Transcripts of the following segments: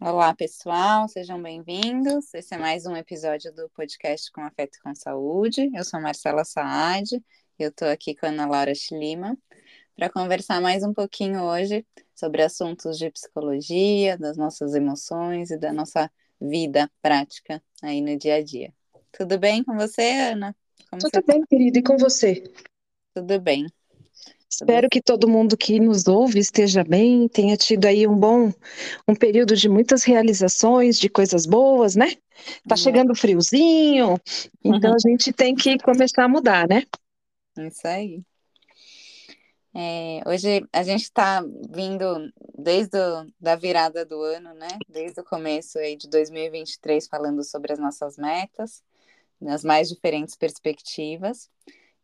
Olá, pessoal, sejam bem-vindos. Esse é mais um episódio do podcast Com Afeto e com Saúde. Eu sou Marcela Saad, eu estou aqui com a Ana Laura Schlima para conversar mais um pouquinho hoje sobre assuntos de psicologia, das nossas emoções e da nossa vida prática aí no dia a dia. Tudo bem com você, Ana? Como Tudo você bem, tá? querida, e com você? Tudo bem. Espero que todo mundo que nos ouve esteja bem, tenha tido aí um bom, um período de muitas realizações, de coisas boas, né? Tá uhum. chegando friozinho, então uhum. a gente tem que começar a mudar, né? Isso aí. É, hoje a gente está vindo desde a da virada do ano, né? Desde o começo aí de 2023 falando sobre as nossas metas, nas mais diferentes perspectivas.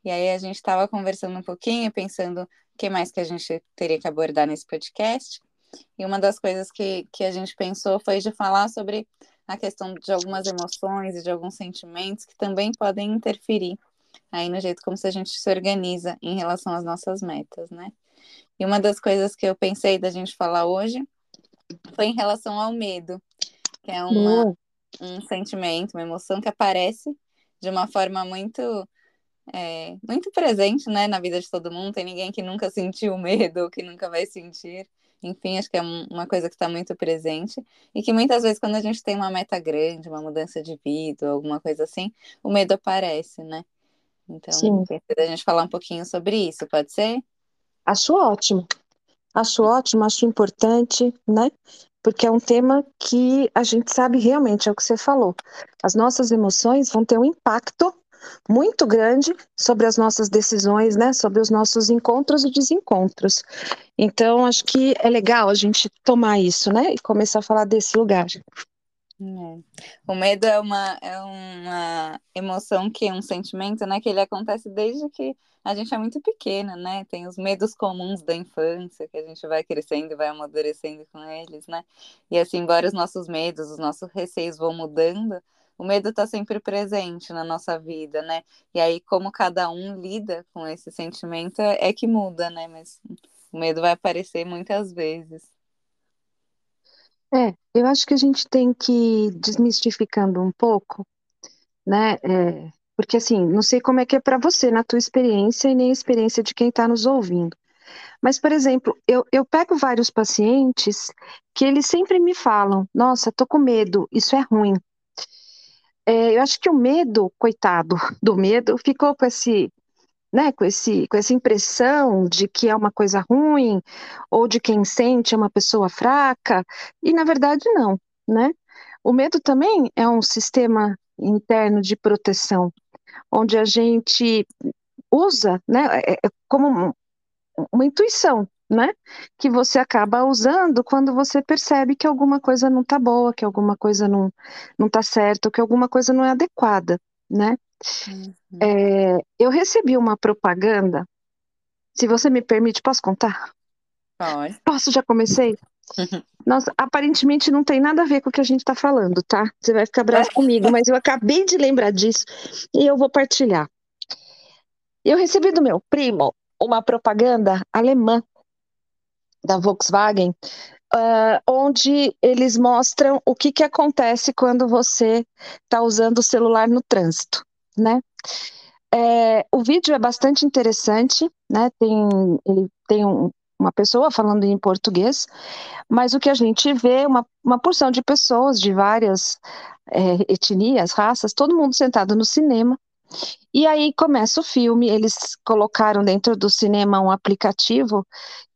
E aí a gente estava conversando um pouquinho, pensando o que mais que a gente teria que abordar nesse podcast. E uma das coisas que, que a gente pensou foi de falar sobre a questão de algumas emoções e de alguns sentimentos que também podem interferir aí no jeito como se a gente se organiza em relação às nossas metas, né? E uma das coisas que eu pensei da gente falar hoje foi em relação ao medo, que é uma, um sentimento, uma emoção que aparece de uma forma muito é, muito presente, né, na vida de todo mundo. Tem ninguém que nunca sentiu medo ou que nunca vai sentir. Enfim, acho que é uma coisa que está muito presente e que muitas vezes quando a gente tem uma meta grande, uma mudança de vida, alguma coisa assim, o medo aparece, né? Então, Sim. a gente falar um pouquinho sobre isso, pode ser? Acho ótimo. Acho ótimo, acho importante, né? Porque é um tema que a gente sabe realmente, é o que você falou. As nossas emoções vão ter um impacto muito grande sobre as nossas decisões, né? Sobre os nossos encontros e desencontros. Então, acho que é legal a gente tomar isso, né? E começar a falar desse lugar. É. O medo é uma, é uma emoção que é um sentimento, né, que ele acontece desde que a gente é muito pequena, né? Tem os medos comuns da infância, que a gente vai crescendo e vai amadurecendo com eles, né? E assim, embora os nossos medos, os nossos receios vão mudando, o medo está sempre presente na nossa vida, né? E aí, como cada um lida com esse sentimento, é que muda, né? Mas o medo vai aparecer muitas vezes. É, eu acho que a gente tem que ir desmistificando um pouco, né? É, porque assim, não sei como é que é para você na tua experiência e nem a experiência de quem está nos ouvindo. Mas, por exemplo, eu, eu pego vários pacientes que eles sempre me falam: Nossa, tô com medo, isso é ruim. É, eu acho que o medo, coitado do medo, ficou com esse né, com, esse, com essa impressão de que é uma coisa ruim, ou de quem sente é uma pessoa fraca, e na verdade não, né? O medo também é um sistema interno de proteção, onde a gente usa, né, é, é como uma intuição, né, que você acaba usando quando você percebe que alguma coisa não está boa, que alguma coisa não não está certa, que alguma coisa não é adequada, né? Uhum. É, eu recebi uma propaganda. Se você me permite, posso contar? Pode. Posso? Já comecei? Nossa, aparentemente não tem nada a ver com o que a gente está falando, tá? Você vai ficar bravo comigo, mas eu acabei de lembrar disso e eu vou partilhar. Eu recebi do meu primo uma propaganda alemã da Volkswagen, uh, onde eles mostram o que, que acontece quando você está usando o celular no trânsito né? É, o vídeo é bastante interessante, né? Tem, ele tem um, uma pessoa falando em português, mas o que a gente vê é uma, uma porção de pessoas de várias é, etnias, raças, todo mundo sentado no cinema. E aí começa o filme. Eles colocaram dentro do cinema um aplicativo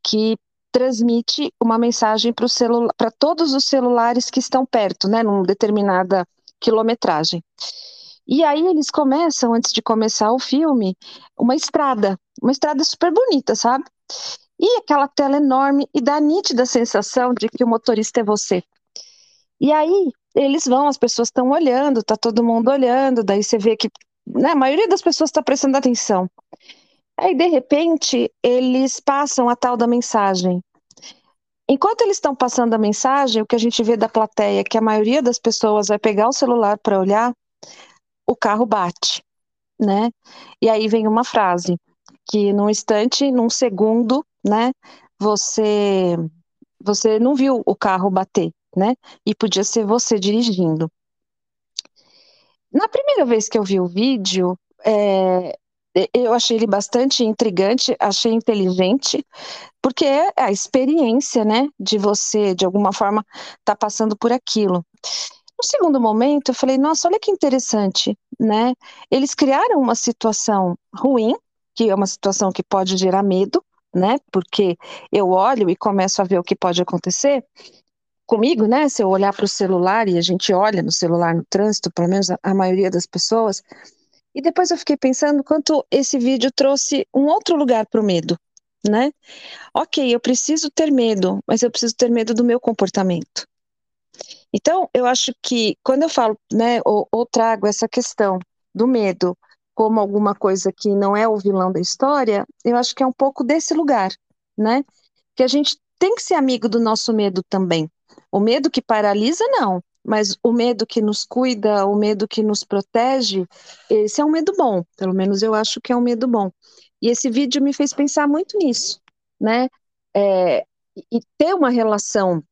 que transmite uma mensagem para todos os celulares que estão perto, né, numa determinada quilometragem. E aí eles começam, antes de começar o filme, uma estrada, uma estrada super bonita, sabe? E aquela tela enorme e dá a nítida sensação de que o motorista é você. E aí eles vão, as pessoas estão olhando, tá todo mundo olhando, daí você vê que né, a maioria das pessoas está prestando atenção. Aí, de repente, eles passam a tal da mensagem. Enquanto eles estão passando a mensagem, o que a gente vê da plateia é que a maioria das pessoas vai pegar o celular para olhar, o carro bate. né? E aí vem uma frase que num instante, num segundo, né, você você não viu o carro bater, né? E podia ser você dirigindo. Na primeira vez que eu vi o vídeo, é, eu achei ele bastante intrigante, achei inteligente, porque é a experiência, né, de você, de alguma forma, tá passando por aquilo. No segundo momento, eu falei, nossa, olha que interessante, né? Eles criaram uma situação ruim, que é uma situação que pode gerar medo, né? Porque eu olho e começo a ver o que pode acontecer comigo, né? Se eu olhar para o celular e a gente olha no celular no trânsito, pelo menos a, a maioria das pessoas, e depois eu fiquei pensando quanto esse vídeo trouxe um outro lugar para o medo, né? Ok, eu preciso ter medo, mas eu preciso ter medo do meu comportamento. Então, eu acho que quando eu falo, né, ou, ou trago essa questão do medo como alguma coisa que não é o vilão da história, eu acho que é um pouco desse lugar, né? Que a gente tem que ser amigo do nosso medo também. O medo que paralisa, não, mas o medo que nos cuida, o medo que nos protege, esse é um medo bom, pelo menos eu acho que é um medo bom. E esse vídeo me fez pensar muito nisso, né? É, e ter uma relação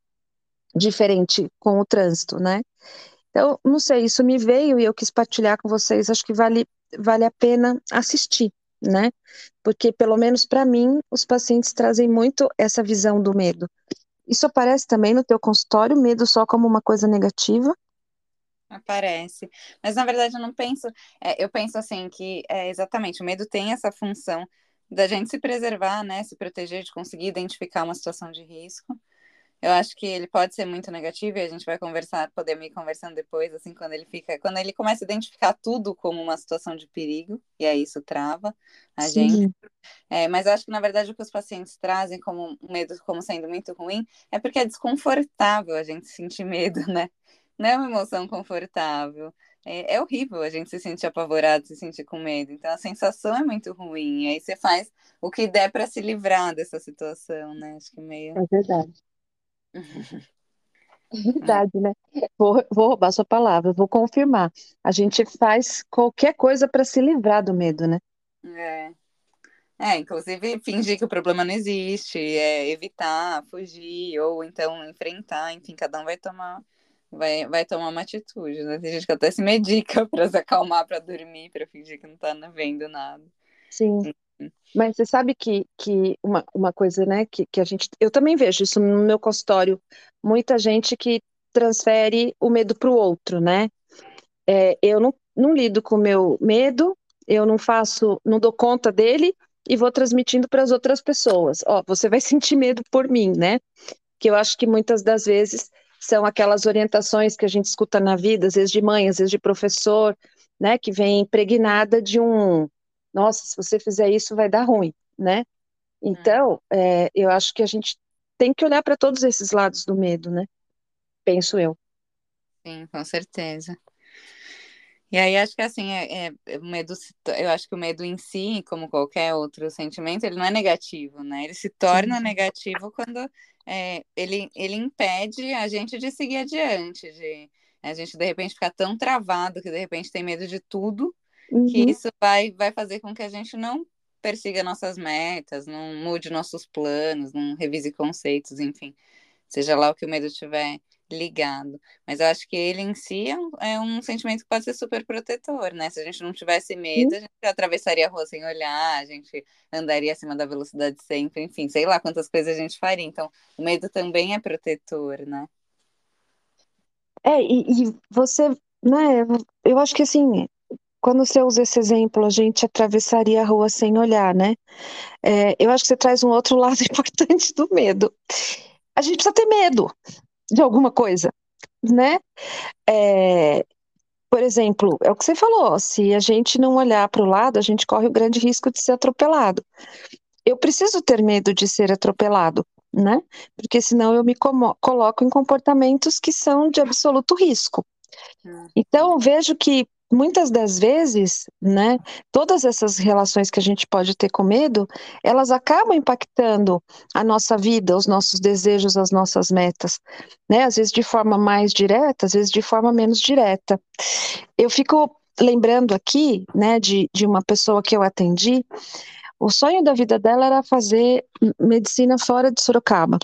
diferente com o trânsito, né? Então, não sei, isso me veio e eu quis partilhar com vocês, acho que vale, vale a pena assistir, né? Porque, pelo menos para mim, os pacientes trazem muito essa visão do medo. Isso aparece também no teu consultório, medo só como uma coisa negativa? Aparece. Mas, na verdade, eu não penso... É, eu penso, assim, que é, exatamente, o medo tem essa função da gente se preservar, né? Se proteger, de conseguir identificar uma situação de risco. Eu acho que ele pode ser muito negativo e a gente vai conversar, podemos ir conversando depois, assim, quando ele fica, quando ele começa a identificar tudo como uma situação de perigo, e aí isso trava a Sim. gente. É, mas eu acho que, na verdade, o que os pacientes trazem como medo como sendo muito ruim é porque é desconfortável a gente sentir medo, né? Não é uma emoção confortável. É, é horrível a gente se sentir apavorado, se sentir com medo. Então a sensação é muito ruim. E aí você faz o que der para se livrar dessa situação, né? Acho que meio. É verdade. Verdade, né? Vou, vou roubar sua palavra, vou confirmar. A gente faz qualquer coisa para se livrar do medo, né? É. É, inclusive fingir que o problema não existe, é evitar, fugir, ou então enfrentar, enfim, cada um vai tomar, vai, vai tomar uma atitude, né? Tem gente que até se medica para se acalmar, para dormir, para fingir que não tá vendo nada. Sim. Mas você sabe que, que uma, uma coisa, né, que, que a gente. Eu também vejo isso no meu consultório, muita gente que transfere o medo para o outro, né? É, eu não, não lido com o meu medo, eu não faço, não dou conta dele e vou transmitindo para as outras pessoas. Ó, você vai sentir medo por mim, né? Que eu acho que muitas das vezes são aquelas orientações que a gente escuta na vida, às vezes de mãe, às vezes de professor, né, que vem impregnada de um nossa, se você fizer isso vai dar ruim, né? Então, é, eu acho que a gente tem que olhar para todos esses lados do medo, né? Penso eu. Sim, com certeza. E aí acho que assim, é, é, o medo, eu acho que o medo em si, como qualquer outro sentimento, ele não é negativo, né? Ele se torna Sim. negativo quando é, ele, ele impede a gente de seguir adiante, de a gente de repente ficar tão travado que de repente tem medo de tudo uhum. que isso vai, vai fazer com que a gente não persiga nossas metas, não mude nossos planos, não revise conceitos, enfim, seja lá o que o medo tiver ligado. Mas eu acho que ele em si é um, é um sentimento que pode ser super protetor, né? Se a gente não tivesse medo, a gente atravessaria a rua sem olhar, a gente andaria acima da velocidade sempre, enfim, sei lá quantas coisas a gente faria. Então, o medo também é protetor, né? É, e, e você, né, eu acho que assim, quando você usa esse exemplo, a gente atravessaria a rua sem olhar, né? É, eu acho que você traz um outro lado importante do medo. A gente precisa ter medo de alguma coisa, né? É, por exemplo, é o que você falou: se a gente não olhar para o lado, a gente corre o grande risco de ser atropelado. Eu preciso ter medo de ser atropelado, né? Porque senão eu me coloco em comportamentos que são de absoluto risco. Hum. Então, vejo que muitas das vezes, né, todas essas relações que a gente pode ter com medo, elas acabam impactando a nossa vida, os nossos desejos, as nossas metas, né, às vezes de forma mais direta, às vezes de forma menos direta. Eu fico lembrando aqui, né, de, de uma pessoa que eu atendi, o sonho da vida dela era fazer medicina fora de Sorocaba.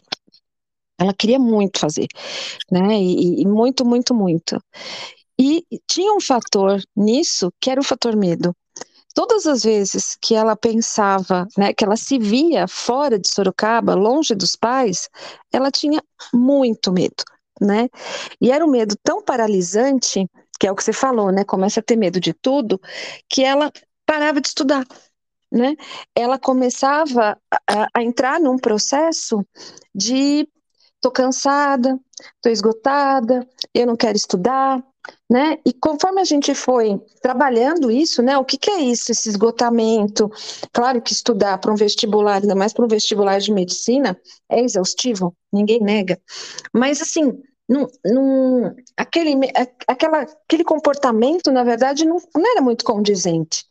Ela queria muito fazer, né? E, e, muito, muito, muito. E tinha um fator nisso que era o fator medo. Todas as vezes que ela pensava, né, que ela se via fora de Sorocaba, longe dos pais, ela tinha muito medo, né? E era um medo tão paralisante, que é o que você falou, né? Começa a ter medo de tudo, que ela parava de estudar né? Ela começava a, a entrar num processo de tô cansada, tô esgotada, eu não quero estudar, né? E conforme a gente foi trabalhando isso, né? O que, que é isso, esse esgotamento? Claro que estudar para um vestibular, ainda mais para um vestibular de medicina, é exaustivo, ninguém nega. Mas assim, num, num, aquele, aquela, aquele comportamento, na verdade, não, não era muito condizente.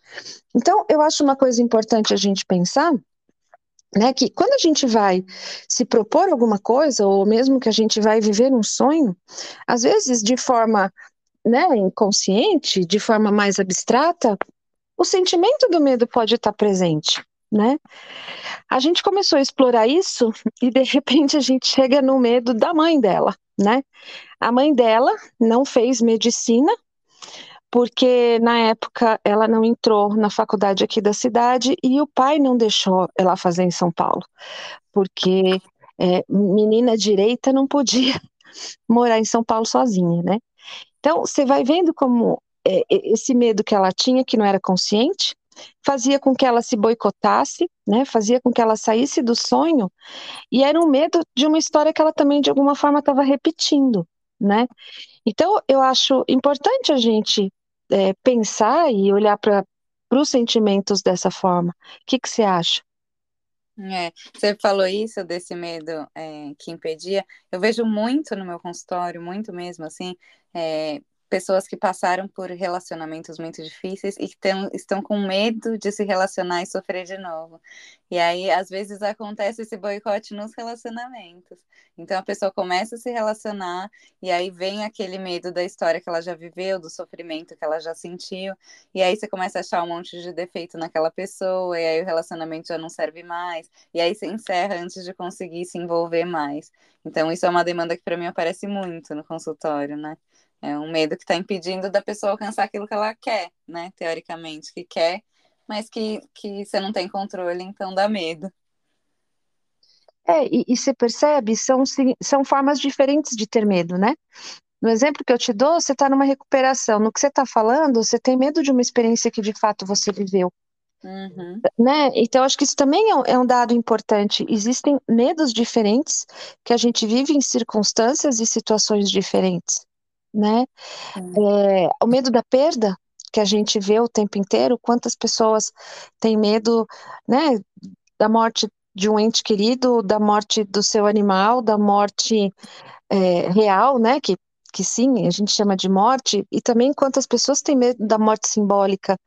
Então, eu acho uma coisa importante a gente pensar né, que quando a gente vai se propor alguma coisa, ou mesmo que a gente vai viver um sonho, às vezes de forma né, inconsciente, de forma mais abstrata, o sentimento do medo pode estar presente, né? A gente começou a explorar isso e de repente a gente chega no medo da mãe dela, né? A mãe dela não fez medicina porque na época ela não entrou na faculdade aqui da cidade e o pai não deixou ela fazer em São Paulo, porque é, menina direita não podia morar em São Paulo sozinha, né? Então você vai vendo como é, esse medo que ela tinha, que não era consciente, fazia com que ela se boicotasse, né? Fazia com que ela saísse do sonho e era um medo de uma história que ela também de alguma forma estava repetindo, né? Então eu acho importante a gente é, pensar e olhar para os sentimentos dessa forma. O que, que você acha? É, você falou isso desse medo é, que impedia. Eu vejo muito no meu consultório, muito mesmo, assim, é, pessoas que passaram por relacionamentos muito difíceis e que tem, estão com medo de se relacionar e sofrer de novo. E aí, às vezes, acontece esse boicote nos relacionamentos. Então, a pessoa começa a se relacionar e aí vem aquele medo da história que ela já viveu, do sofrimento que ela já sentiu. E aí, você começa a achar um monte de defeito naquela pessoa, e aí o relacionamento já não serve mais. E aí, você encerra antes de conseguir se envolver mais. Então, isso é uma demanda que, para mim, aparece muito no consultório, né? É um medo que está impedindo da pessoa alcançar aquilo que ela quer, né? Teoricamente, que quer, mas que, que você não tem controle, então dá medo. É, e, e você percebe, são, são formas diferentes de ter medo, né? No exemplo que eu te dou, você está numa recuperação. No que você está falando, você tem medo de uma experiência que de fato você viveu. Uhum. Né? Então, acho que isso também é um, é um, dado importante. Existem medos diferentes que a gente vive em circunstâncias e situações diferentes né? É, o medo da perda que a gente vê o tempo inteiro, quantas pessoas têm medo, né, da morte de um ente querido, da morte do seu animal, da morte é, real, né, que, que sim, a gente chama de morte, e também quantas pessoas têm medo da morte simbólica.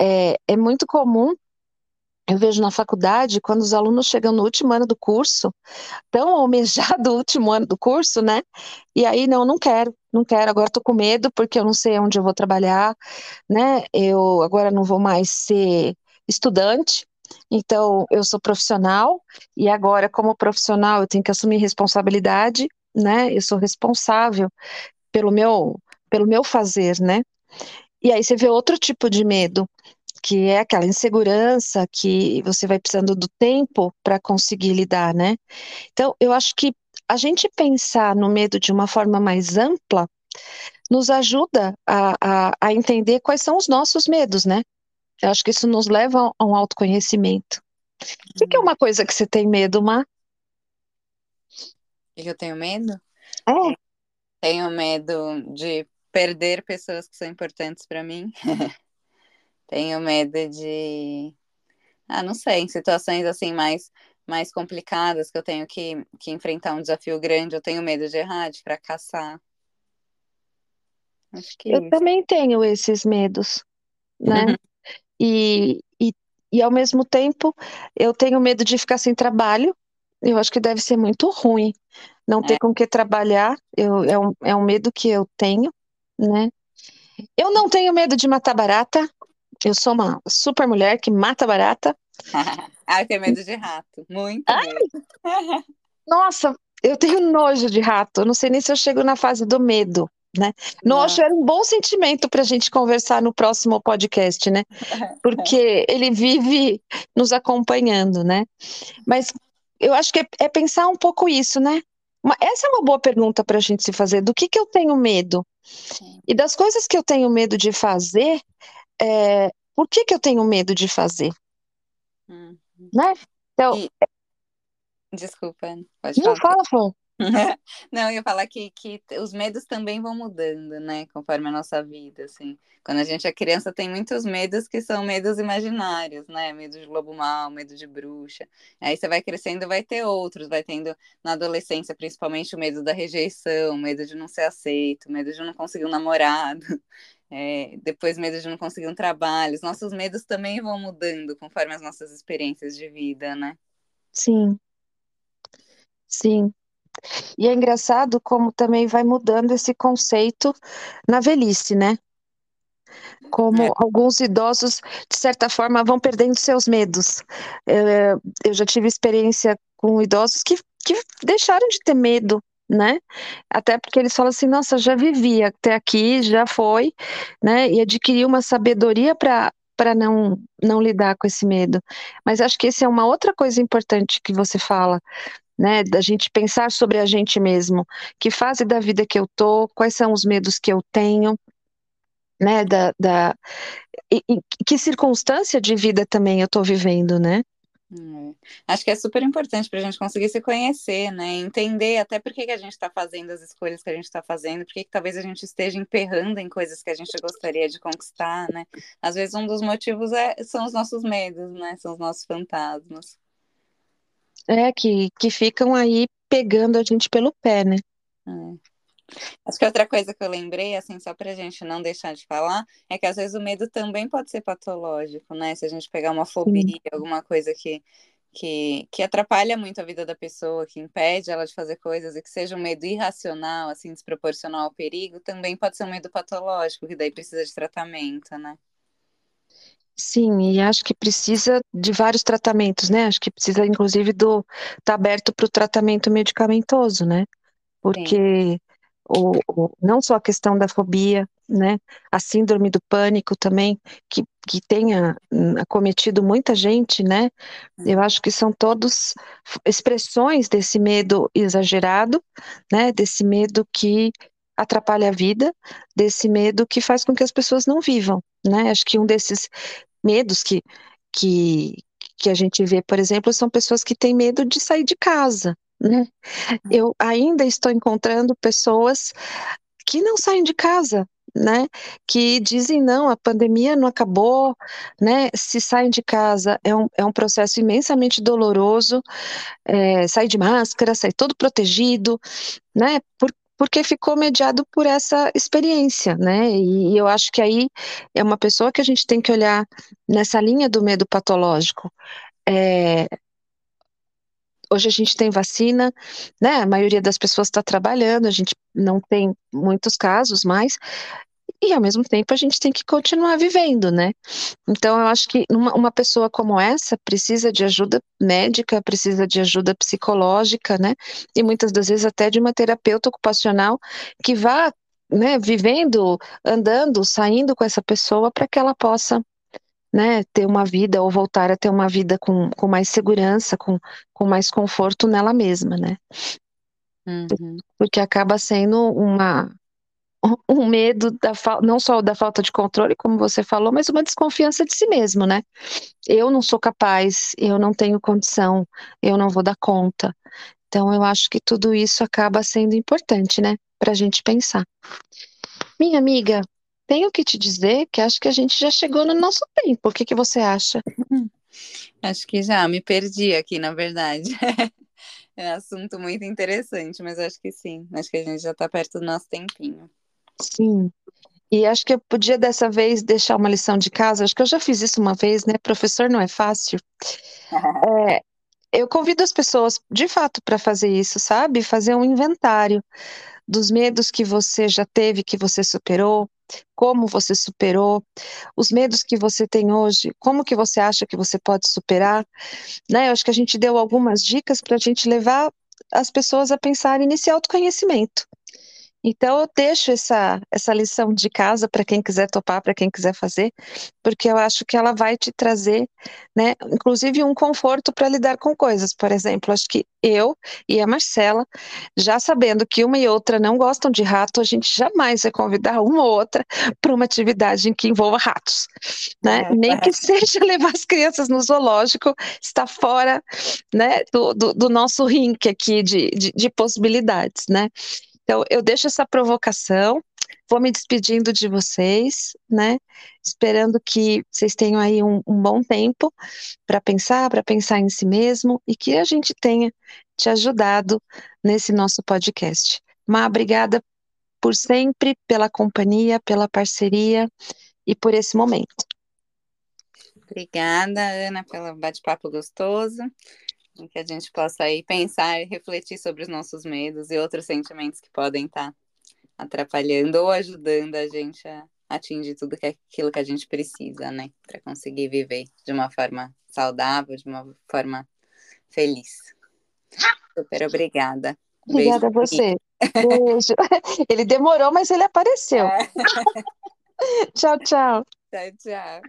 É, é muito comum eu vejo na faculdade, quando os alunos chegam no último ano do curso, tão almejado o último ano do curso, né? E aí, não, não quero, não quero, agora estou com medo porque eu não sei onde eu vou trabalhar, né? Eu agora não vou mais ser estudante, então eu sou profissional e agora, como profissional, eu tenho que assumir responsabilidade, né? Eu sou responsável pelo meu, pelo meu fazer, né? E aí você vê outro tipo de medo, que é aquela insegurança que você vai precisando do tempo para conseguir lidar, né? Então, eu acho que a gente pensar no medo de uma forma mais ampla nos ajuda a, a, a entender quais são os nossos medos, né? Eu acho que isso nos leva a um autoconhecimento. O que é uma coisa que você tem medo, Má? que eu tenho medo? É. Tenho medo de perder pessoas que são importantes para mim. Tenho medo de. Ah, não sei, em situações assim mais, mais complicadas que eu tenho que, que enfrentar um desafio grande, eu tenho medo de errar, de fracassar. Acho que eu isso. também tenho esses medos, né? Uhum. E, e, e ao mesmo tempo eu tenho medo de ficar sem trabalho. Eu acho que deve ser muito ruim não ter é. com que trabalhar. Eu, é, um, é um medo que eu tenho, né? Eu não tenho medo de matar barata. Eu sou uma super mulher que mata barata. eu tenho medo de rato. Muito Ai! Nossa, eu tenho nojo de rato. Eu não sei nem se eu chego na fase do medo. Né? Nojo era um bom sentimento para a gente conversar no próximo podcast, né? Porque ele vive nos acompanhando, né? Mas eu acho que é, é pensar um pouco isso, né? Uma, essa é uma boa pergunta para a gente se fazer. Do que, que eu tenho medo? Sim. E das coisas que eu tenho medo de fazer, é, por que, que eu tenho medo de fazer? Uhum. Né? Então. E... Desculpa, pode Não, falar. fala. Não, eu ia falar que, que os medos também vão mudando, né? Conforme a nossa vida, assim. Quando a gente é criança, tem muitos medos que são medos imaginários, né? Medo de lobo mal, medo de bruxa. Aí você vai crescendo, vai ter outros. Vai tendo, na adolescência, principalmente, o medo da rejeição, medo de não ser aceito, medo de não conseguir um namorado. É, depois medo de não conseguir um trabalho. Os nossos medos também vão mudando conforme as nossas experiências de vida, né? Sim. Sim. E é engraçado como também vai mudando esse conceito na velhice, né? Como é. alguns idosos, de certa forma, vão perdendo seus medos. É, eu já tive experiência com idosos que, que deixaram de ter medo, né? Até porque eles falam assim: nossa, já vivi até aqui, já foi, né? E adquiri uma sabedoria para para não, não lidar com esse medo. Mas acho que essa é uma outra coisa importante que você fala, né, da gente pensar sobre a gente mesmo, que fase da vida que eu tô, quais são os medos que eu tenho, né, da, da e, e que circunstância de vida também eu tô vivendo, né? É. Acho que é super importante para a gente conseguir se conhecer, né? Entender até por que, que a gente está fazendo as escolhas que a gente está fazendo, por que, que talvez a gente esteja emperrando em coisas que a gente gostaria de conquistar, né? Às vezes um dos motivos é, são os nossos medos, né? São os nossos fantasmas. É, que, que ficam aí pegando a gente pelo pé, né? É. Acho que outra coisa que eu lembrei, assim, só para a gente não deixar de falar, é que às vezes o medo também pode ser patológico, né? Se a gente pegar uma fobia, Sim. alguma coisa que, que, que atrapalha muito a vida da pessoa, que impede ela de fazer coisas e que seja um medo irracional, assim, desproporcional ao perigo, também pode ser um medo patológico, que daí precisa de tratamento, né? Sim, e acho que precisa de vários tratamentos, né? Acho que precisa, inclusive, do tá aberto para o tratamento medicamentoso, né? Porque o, o, não só a questão da fobia, né? A síndrome do pânico também, que, que tenha hum, acometido muita gente, né? Eu acho que são todos expressões desse medo exagerado, né? Desse medo que atrapalha a vida, desse medo que faz com que as pessoas não vivam, né? Acho que um desses medos que, que, que a gente vê, por exemplo, são pessoas que têm medo de sair de casa, né? Eu ainda estou encontrando pessoas que não saem de casa, né? Que dizem não, a pandemia não acabou, né? Se saem de casa é um, é um processo imensamente doloroso, é, sair de máscara, sair todo protegido, né? Por, porque ficou mediado por essa experiência, né? E, eu acho que aí é uma pessoa que a gente tem que olhar nessa linha do medo patológico. É, hoje a gente tem vacina, né? A maioria das pessoas está trabalhando, a gente não tem muitos casos mais, e ao mesmo tempo a gente tem que continuar vivendo, né? Então eu acho que uma, uma pessoa como essa precisa de ajuda médica, precisa de ajuda psicológica, né? E muitas das vezes até de uma terapeuta ocupacional que vá, né, vivendo, andando, saindo com essa pessoa para que ela possa né, ter uma vida ou voltar a ter uma vida com, com mais segurança, com, com mais conforto nela mesma, né? Uhum. Porque acaba sendo uma, um medo da não só da falta de controle, como você falou, mas uma desconfiança de si mesmo, né? Eu não sou capaz, eu não tenho condição, eu não vou dar conta. Então eu acho que tudo isso acaba sendo importante, né, para a gente pensar. Minha amiga, tenho que te dizer que acho que a gente já chegou no nosso tempo. O que, que você acha? Acho que já me perdi aqui, na verdade. É um assunto muito interessante, mas acho que sim. Acho que a gente já está perto do nosso tempinho. Sim. E acho que eu podia dessa vez deixar uma lição de casa. Acho que eu já fiz isso uma vez, né? Professor não é fácil. é, eu convido as pessoas, de fato, para fazer isso, sabe? Fazer um inventário dos medos que você já teve, que você superou, como você superou, os medos que você tem hoje, como que você acha que você pode superar, né? Eu acho que a gente deu algumas dicas para a gente levar as pessoas a pensarem nesse autoconhecimento. Então, eu deixo essa, essa lição de casa para quem quiser topar, para quem quiser fazer, porque eu acho que ela vai te trazer, né, inclusive um conforto para lidar com coisas. Por exemplo, acho que eu e a Marcela, já sabendo que uma e outra não gostam de rato, a gente jamais vai convidar uma ou outra para uma atividade em que envolva ratos, né? É, Nem é. que seja levar as crianças no zoológico, está fora, né, do, do, do nosso rink aqui de, de, de possibilidades, né? Então, eu deixo essa provocação, vou me despedindo de vocês, né? Esperando que vocês tenham aí um, um bom tempo para pensar, para pensar em si mesmo e que a gente tenha te ajudado nesse nosso podcast. Má, obrigada por sempre, pela companhia, pela parceria e por esse momento. Obrigada, Ana, pelo bate-papo gostoso que a gente possa aí pensar e refletir sobre os nossos medos e outros sentimentos que podem estar atrapalhando ou ajudando a gente a atingir tudo que é aquilo que a gente precisa, né? Para conseguir viver de uma forma saudável, de uma forma feliz. Super obrigada. Obrigada a você. Beijo. Ele demorou, mas ele apareceu. É. tchau, tchau. Tchau, tchau.